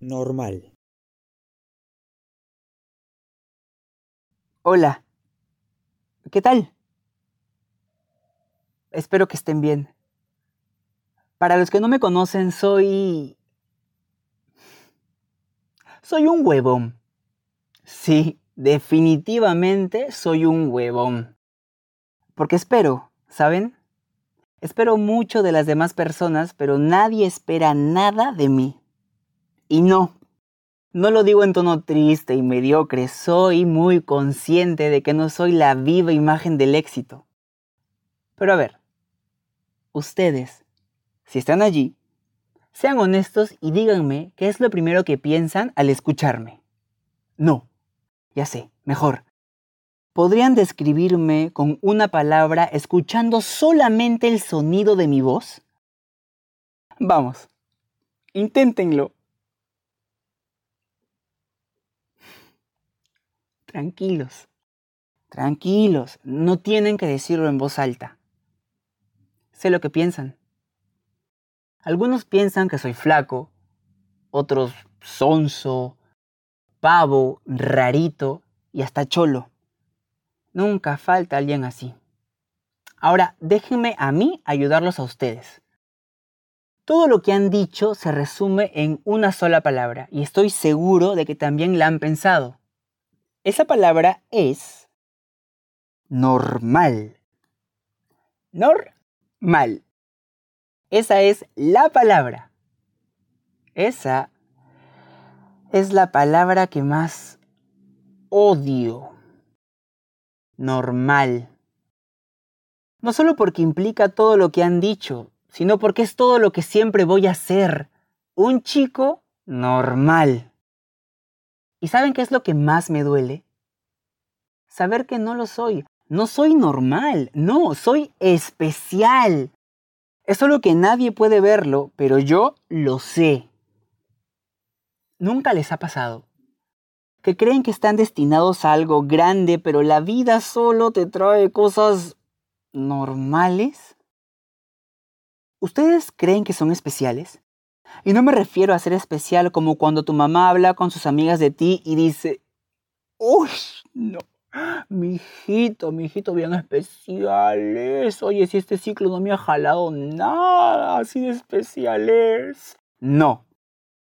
normal. Hola. ¿Qué tal? Espero que estén bien. Para los que no me conocen, soy... Soy un huevón. Sí, definitivamente soy un huevón. Porque espero, ¿saben? Espero mucho de las demás personas, pero nadie espera nada de mí. Y no, no lo digo en tono triste y mediocre, soy muy consciente de que no soy la viva imagen del éxito. Pero a ver, ustedes, si están allí, sean honestos y díganme qué es lo primero que piensan al escucharme. No, ya sé, mejor. ¿Podrían describirme con una palabra escuchando solamente el sonido de mi voz? Vamos, inténtenlo. Tranquilos, tranquilos, no tienen que decirlo en voz alta. Sé lo que piensan. Algunos piensan que soy flaco, otros sonso, pavo, rarito y hasta cholo. Nunca falta alguien así. Ahora, déjenme a mí ayudarlos a ustedes. Todo lo que han dicho se resume en una sola palabra y estoy seguro de que también la han pensado. Esa palabra es normal. Normal. Esa es la palabra. Esa es la palabra que más odio. Normal. No solo porque implica todo lo que han dicho, sino porque es todo lo que siempre voy a ser. Un chico normal. ¿Y saben qué es lo que más me duele? Saber que no lo soy. No soy normal, no, soy especial. Es solo que nadie puede verlo, pero yo lo sé. ¿Nunca les ha pasado? Que creen que están destinados a algo grande, pero la vida solo te trae cosas normales. ¿Ustedes creen que son especiales? Y no me refiero a ser especial como cuando tu mamá habla con sus amigas de ti y dice, ¡Uy! No. Mi hijito, mi hijito bien especiales. Oye, si este ciclo no me ha jalado nada, así de especiales. No.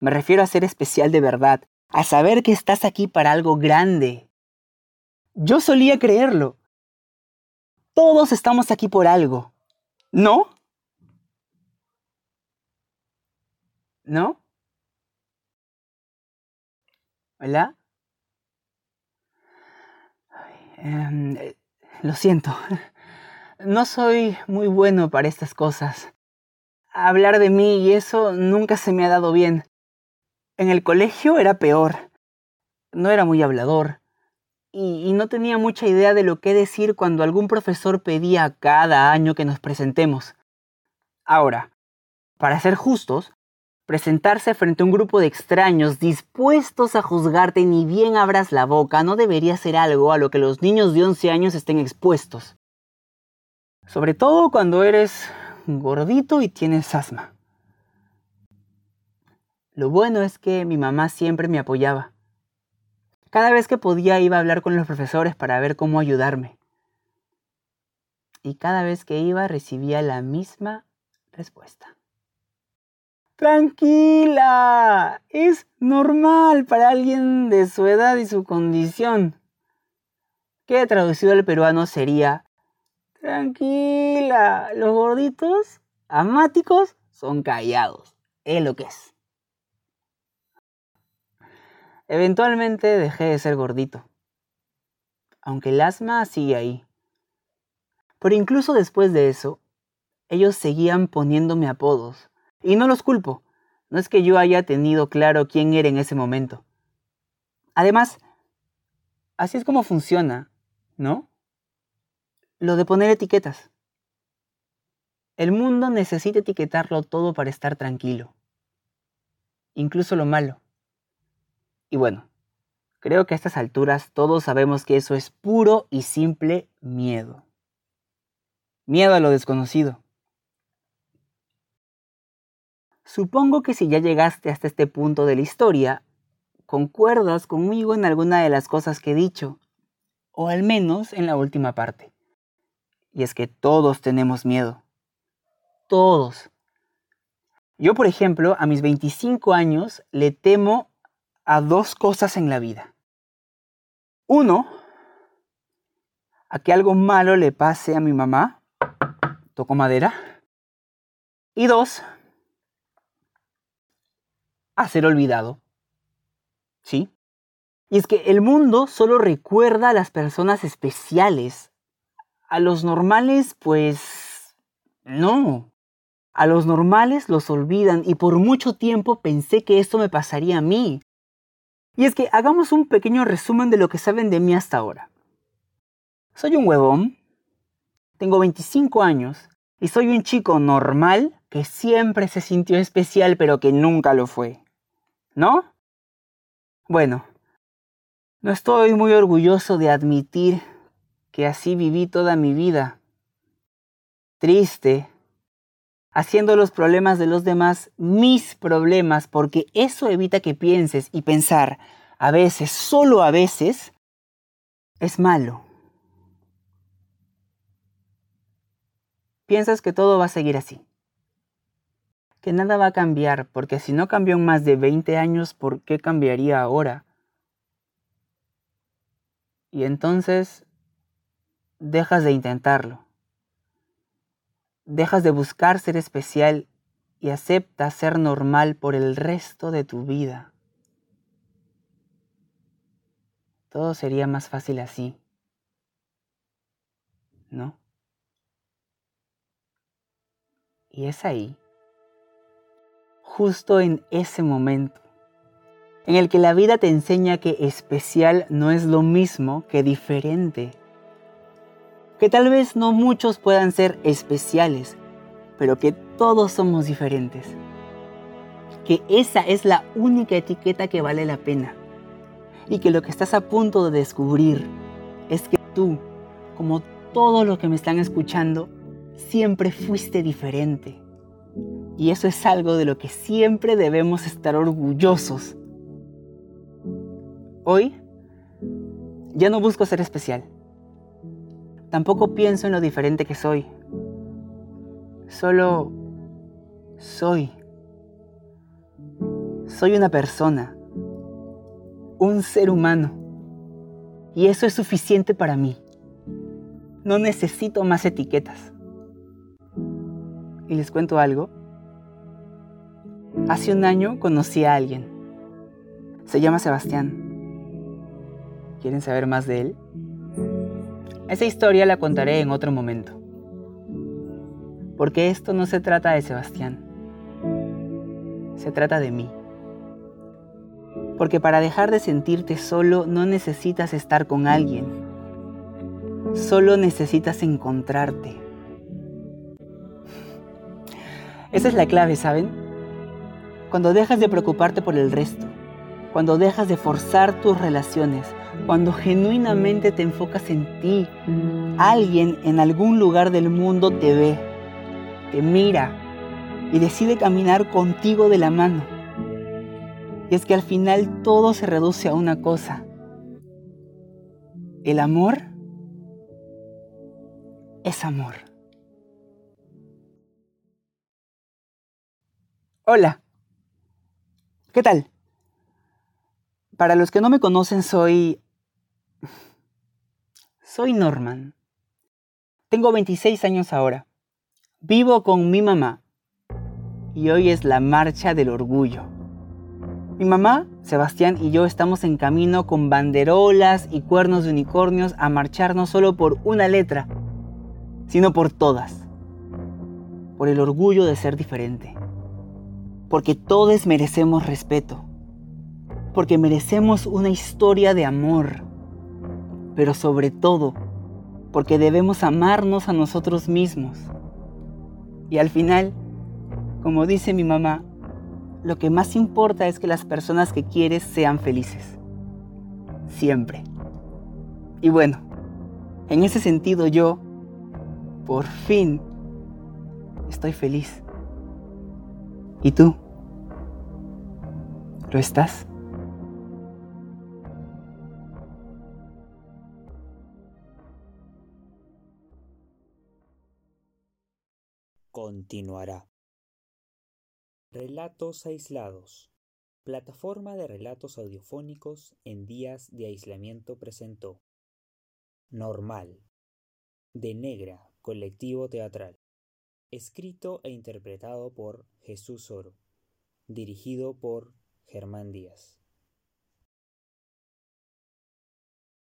Me refiero a ser especial de verdad, a saber que estás aquí para algo grande. Yo solía creerlo. Todos estamos aquí por algo. ¿No? ¿No? ¿Hola? Em, eh, lo siento. No soy muy bueno para estas cosas. Hablar de mí y eso nunca se me ha dado bien. En el colegio era peor. No era muy hablador. Y, y no tenía mucha idea de lo que decir cuando algún profesor pedía cada año que nos presentemos. Ahora, para ser justos, Presentarse frente a un grupo de extraños dispuestos a juzgarte ni bien abras la boca no debería ser algo a lo que los niños de 11 años estén expuestos. Sobre todo cuando eres gordito y tienes asma. Lo bueno es que mi mamá siempre me apoyaba. Cada vez que podía iba a hablar con los profesores para ver cómo ayudarme. Y cada vez que iba recibía la misma respuesta. Tranquila, es normal para alguien de su edad y su condición. Que traducido al peruano sería, tranquila, los gorditos amáticos son callados, es lo que es. Eventualmente dejé de ser gordito, aunque el asma sigue ahí. Pero incluso después de eso, ellos seguían poniéndome apodos y no los culpo. No es que yo haya tenido claro quién era en ese momento. Además, así es como funciona, ¿no? Lo de poner etiquetas. El mundo necesita etiquetarlo todo para estar tranquilo. Incluso lo malo. Y bueno, creo que a estas alturas todos sabemos que eso es puro y simple miedo. Miedo a lo desconocido. Supongo que si ya llegaste hasta este punto de la historia, concuerdas conmigo en alguna de las cosas que he dicho, o al menos en la última parte. Y es que todos tenemos miedo. Todos. Yo, por ejemplo, a mis 25 años le temo a dos cosas en la vida. Uno, a que algo malo le pase a mi mamá. Toco madera. Y dos, a ser olvidado. ¿Sí? Y es que el mundo solo recuerda a las personas especiales. A los normales, pues... no. A los normales los olvidan y por mucho tiempo pensé que esto me pasaría a mí. Y es que hagamos un pequeño resumen de lo que saben de mí hasta ahora. Soy un huevón, tengo 25 años y soy un chico normal que siempre se sintió especial pero que nunca lo fue. ¿No? Bueno, no estoy muy orgulloso de admitir que así viví toda mi vida. Triste, haciendo los problemas de los demás mis problemas, porque eso evita que pienses y pensar, a veces, solo a veces, es malo. Piensas que todo va a seguir así, que nada va a cambiar, porque si no cambió en más de 20 años, ¿por qué cambiaría ahora? Y entonces dejas de intentarlo dejas de buscar ser especial y aceptas ser normal por el resto de tu vida. Todo sería más fácil así. ¿No? Y es ahí, justo en ese momento, en el que la vida te enseña que especial no es lo mismo que diferente que tal vez no muchos puedan ser especiales, pero que todos somos diferentes. Que esa es la única etiqueta que vale la pena. Y que lo que estás a punto de descubrir es que tú, como todo lo que me están escuchando, siempre fuiste diferente. Y eso es algo de lo que siempre debemos estar orgullosos. Hoy ya no busco ser especial. Tampoco pienso en lo diferente que soy. Solo soy. Soy una persona. Un ser humano. Y eso es suficiente para mí. No necesito más etiquetas. Y les cuento algo. Hace un año conocí a alguien. Se llama Sebastián. ¿Quieren saber más de él? Esa historia la contaré en otro momento. Porque esto no se trata de Sebastián. Se trata de mí. Porque para dejar de sentirte solo no necesitas estar con alguien. Solo necesitas encontrarte. Esa es la clave, ¿saben? Cuando dejas de preocuparte por el resto, cuando dejas de forzar tus relaciones, cuando genuinamente te enfocas en ti, alguien en algún lugar del mundo te ve, te mira y decide caminar contigo de la mano. Y es que al final todo se reduce a una cosa. El amor es amor. Hola. ¿Qué tal? Para los que no me conocen, soy soy Norman. Tengo 26 años ahora. Vivo con mi mamá. Y hoy es la marcha del orgullo. Mi mamá, Sebastián y yo estamos en camino con banderolas y cuernos de unicornios a marchar no solo por una letra, sino por todas. Por el orgullo de ser diferente. Porque todos merecemos respeto. Porque merecemos una historia de amor pero sobre todo porque debemos amarnos a nosotros mismos. Y al final, como dice mi mamá, lo que más importa es que las personas que quieres sean felices. Siempre. Y bueno, en ese sentido yo, por fin, estoy feliz. ¿Y tú? ¿Lo estás? Continuará. Relatos aislados. Plataforma de relatos audiofónicos en días de aislamiento presentó. Normal. De Negra, colectivo teatral. Escrito e interpretado por Jesús Oro. Dirigido por Germán Díaz.